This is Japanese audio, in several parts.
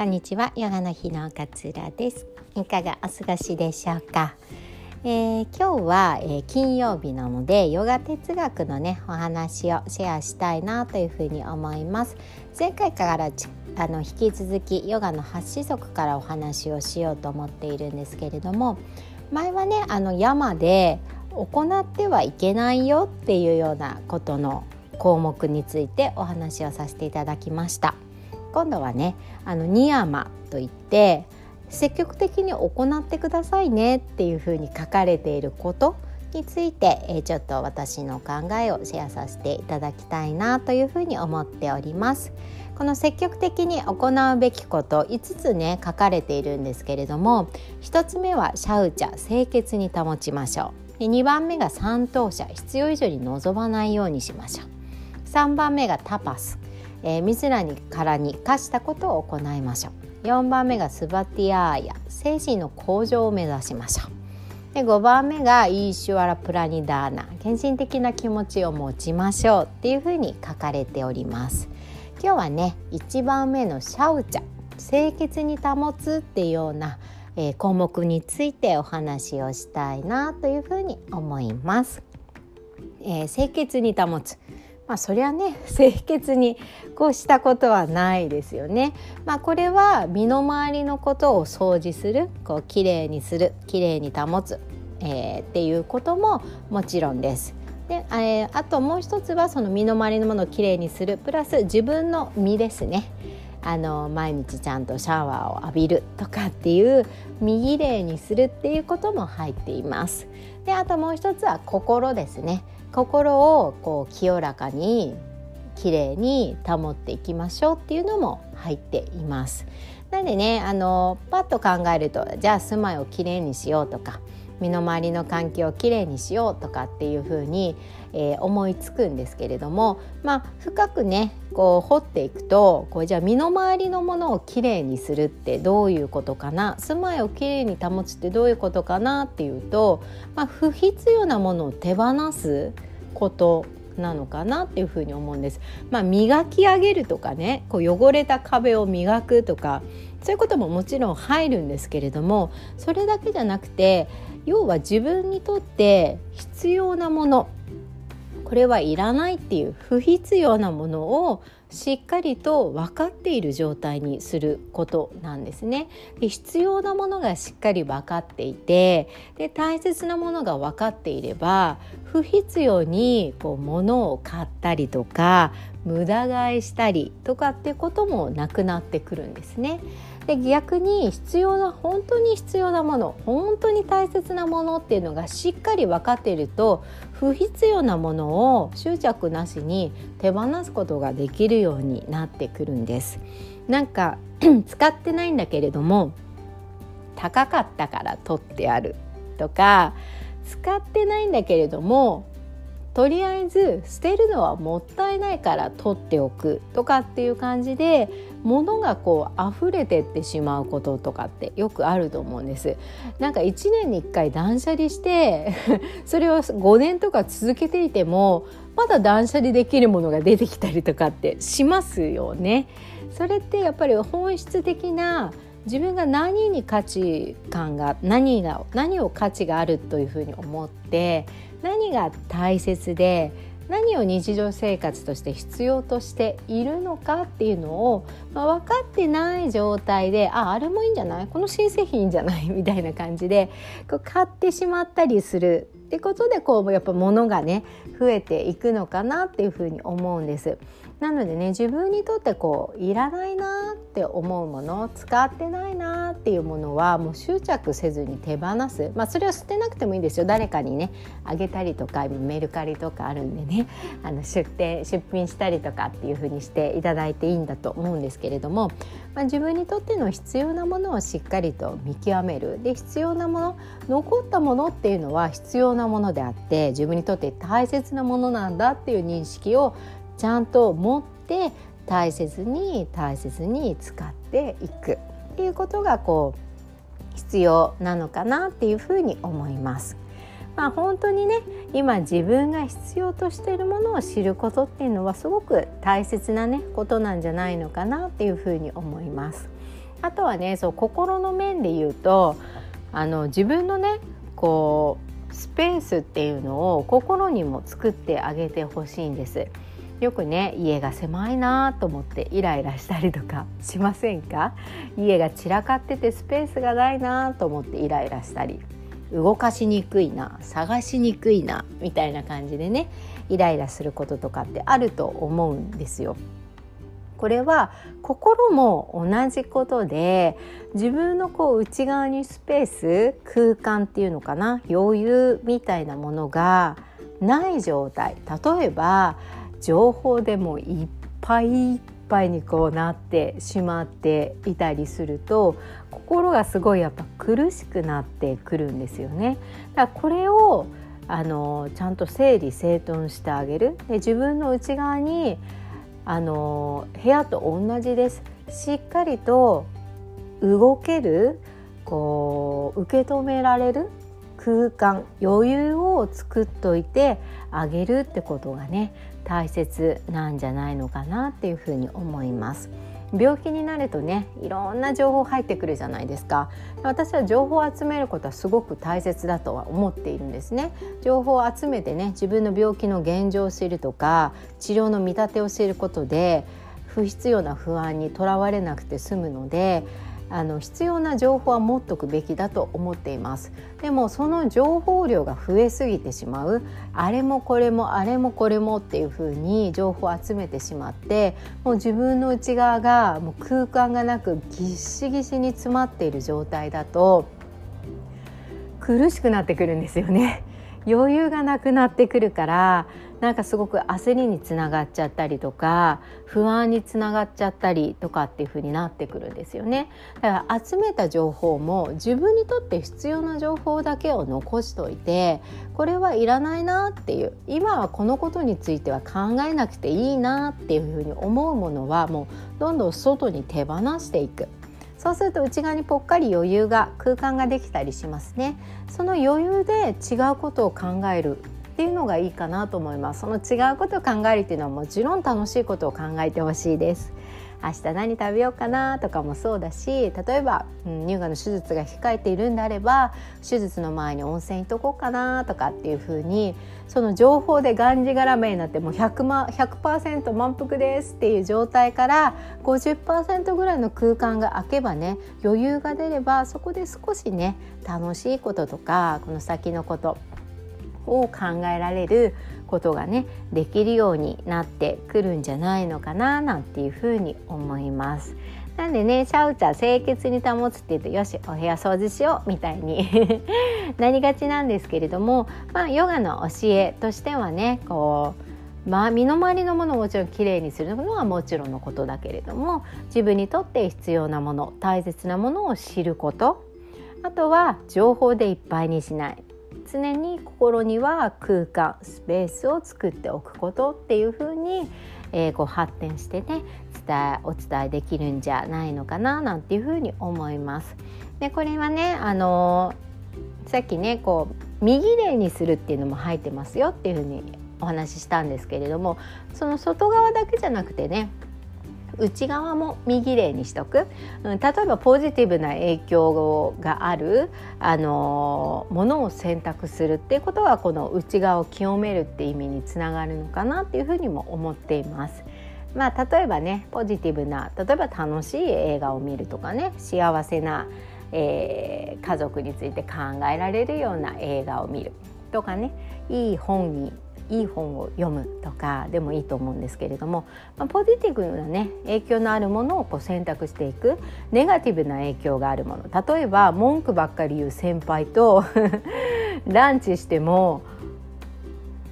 こんにちは。ヨガの日の勝浦です。いかがお過ごしでしょうか、えー、今日は、えー、金曜日なのでヨガ哲学のねお話をシェアしたいなというふうに思います。前回からあの引き続きヨガの8子則からお話をしようと思っているんですけれども前はねあの山で行ってはいけないよっていうようなことの項目についてお話をさせていただきました。今度はねあのニヤマといって積極的に行ってくださいねっていうふうに書かれていることについて、えちょっと私の考えをシェアさせていただきたいなというふうに思っております。この積極的に行うべきこと5つね書かれているんですけれども1つ目はシャウチャ清潔に保ちましょう。2番目が三等者必要以上に望まないようにしましょう。3番目がタパス。えー、自らにからに課したことを行いましょう。4番目がスバティアーヤ精神の向上を目指しましょう。で5番目がイーシュワラプラニダーナ献身的な気持ちを持ちましょうっていうふうに書かれております。今日はね1番目のシャウチャ清潔に保つっていうような、えー、項目についてお話をしたいなというふうに思います、えー、清潔に保つ。まあ、そりゃね 清潔にこうしたことはないですよね。まあ、これは身の回りのことを掃除するこうきれいにするきれいに保つ、えー、っていうことももちろんです。で、えー、あともう一つはその身の回りのものをきれいにするプラス自分の身ですね。あの毎日ちゃんとシャワーを浴びるとかっていう身きれいにするっていうことも入っています。であともう一つは心ですね。心をこう清らかにきれいに保っていきましょうっていうのも入っています。なんでねあのパッと考えるとじゃあ住まいをきれいにしようとか身の回りの環境をきれいにしようとかっていうふうに、えー、思いつくんですけれども、まあ、深くねこう掘っていくとこうじゃあ身の回りのものをきれいにするってどういうことかな？住まいをきれいに保つってどういうことかなっていうと、まあ、不必要なものを手放すことなのかなっていうふうに思うんです。まあ、磨き上げるとかねこう汚れた壁を磨くとかそういうことももちろん入るんですけれどもそれだけじゃなくて要は自分にとって必要なものこれはいらないっていう不必要なものをしっかりと分かっている状態にすることなんですね。で必要なものがしっかり分かっていてで大切なものが分かっていれば不必要にこう物を買ったりとか無駄買いしたりとかってこともなくなってくるんですね。で逆に必要な本当に必要なもの本当に大切なものっていうのがしっかり分かっていると不必要なものを執着なしに手放すことができるようになってくるんです。なんか 使ってないんだけれども高かったから取ってあるとか使ってないんだけれどもとりあえず捨てるのはもったいないから取っておくとかっていう感じで物がこう溢れてってしまうこととかってよくあると思うんです。なんか1年に1回断捨離して それを5年とか続けていてもまだ断捨離できるものが出てきたりとかってしますよね。それってやっぱり本質的な自分が何に価値観が何が何を価値があるというふうに思って何が大切で何を日常生活として必要としているのかっていうのを、まあ、分かってない状態でああれもいいんじゃない？この新製品いいんじゃない？みたいな感じでこう買ってしまったりするってことでこうやっぱ物がね増えていくのかなっていうふうに思うんです。なのでね自分にとってこういらないなって思うもの使ってないなっていうものはもう執着せずに手放す。まあそれを捨てなくてもいいですよ。誰かにねあげたりとか今メルカリとかあるんでね あの出店出品したりとかっていうふうにしていただいていいんだと思うんですけれども、まあ、自分にとっての必要なものをしっかりと見極める。で必要なもの残ったものっていうのは必要ななものであって自分にとって大切なものなんだっていう認識をちゃんと持って大切に大切に使っていくっていうことがこう必要なのかなっていうふうに思います。まあ、本当にね今自分が必要としているものを知ることっていうのはすごく大切なねことなんじゃないのかなっていうふうに思います。あとはねそう心の面で言うとあの自分のねこうスペースっていうのを心にも作ってあげてほしいんです。よくね家が狭いなと思ってイライラしたりとかしませんか？家が散らかっててスペースがないなと思ってイライラしたり動かしにくいな探しにくいなみたいな感じでねイライラすることとかってあると思うんですよ。これは心も同じことで自分のこう内側にスペース空間っていうのかな余裕みたいなものがない状態例えば情報でもいっぱいいっぱいにこうなってしまっていたりすると心がすごいやっぱ苦しくなってくるんですよね。だからこれをあのちゃんと整理整頓してあげるで自分の内側にあの部屋と同じですしっかりと動けるこう受け止められる空間余裕を作っといてあげるってことがね大切なんじゃないのかなっていうふうに思います。病気になるとねいろんな情報入ってくるじゃないですか。私は情報を集めることはすごく大切だとは思っているんですね。情報を集めてね自分の病気の現状を知るとか治療の見立てを知ることで不必要な不安にとらわれなくて済むのであの必要な情報は持っとくべきだと思っています。でもその情報量が増えすぎてしまう。あれもこれもあれもこれもっていうふうに情報を集めてしまってもう自分の内側がもう空間がなくぎっしぎしに詰まっている状態だと苦しくなってくるんですよね。余裕がなくなってくるからなんかすごく焦りにつながっちゃったりとか不安につながっちゃったりとかっていう風になってくるんですよね。だから集めた情報も自分にとって必要な情報だけを残しといてこれはいらないなっていう今はこのことについては考えなくていいなっていう風に思うものはもうどんどん外に手放していく。そうすると内側にぽっかり余裕が空間ができたりしますね。その余裕で違うことを考えるっていうのがいいかなと思います。その違うことを考えるっていうのはもちろん楽しいことを考えてほしいです。明日何食べようかなとかもそうだし例えば、うん、乳がんの手術が控えているんであれば手術の前に温泉行っとこうかなとかっていうふうにその情報でがんじがらめになってもう 100%, 100満腹ですっていう状態から50%ぐらいの空間が空けばね余裕が出ればそこで少しね楽しいこととかこの先のことを考えられることがねできるようになってくるんじゃないのかななんていうふうに思います。なんでねシャウチャ清潔に保つっていうとよしお部屋掃除しようみたいに なりがちなんですけれどもまあヨガの教えとしてはねこうまあ身の回りのものをもちろんきれいにするのはもちろんのことだけれども自分にとって必要なもの大切なものを知ることあとは情報でいっぱいにしない常に心には空間スペースを作っておくことっていうふうに、えー、こう発展してね伝えお伝えできるんじゃないのかななんていうふうに思います。でこれはねあのー、さっきねこう右霊にするっていうのも入ってますよっていうふうにお話ししたんですけれどもその外側だけじゃなくてね内側も右霊にしとく、うん、例えばポジティブな影響があるあのものを選択するっていうことはこの内側を清めるって意味につながるのかなっていうふうにも思っています。まあ、例えばねポジティブな例えば楽しい映画を見るとかね幸せな、えー、家族について考えられるような映画を見るとかねいい本にいい本を読むとかでもいいと思うんですけれども、まあ、ポジティブなね影響のあるものをこう選択していくネガティブな影響があるもの。例えば文句ばっかり言う先輩と ランチしても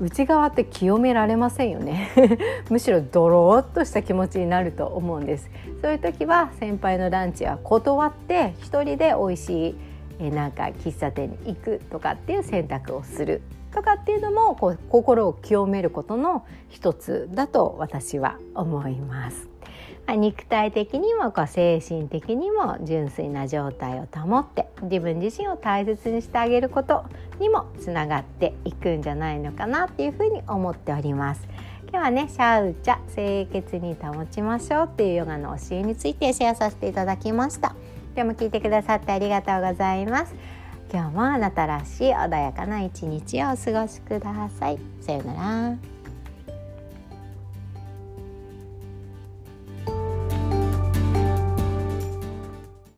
内側って清められませんよね。むしろドローっとした気持ちになると思うんです。そういう時は先輩のランチは断って一人で美味しいえなんか喫茶店に行くとかっていう選択をする。とかっていうのもこう心を清めることの一つだと私は思います。肉体的にもこう精神的にも純粋な状態を保って自分自身を大切にしてあげることにもつながっていくんじゃないのかなっていうふうに思っております。今日はね「シャウチャ清潔に保ちましょう」っていうヨガの教えについてシェアさせていただきました。今日も聞いてくださってありがとうございます。今日もあなたらしい穏やかな一日をお過ごしください。さようなら。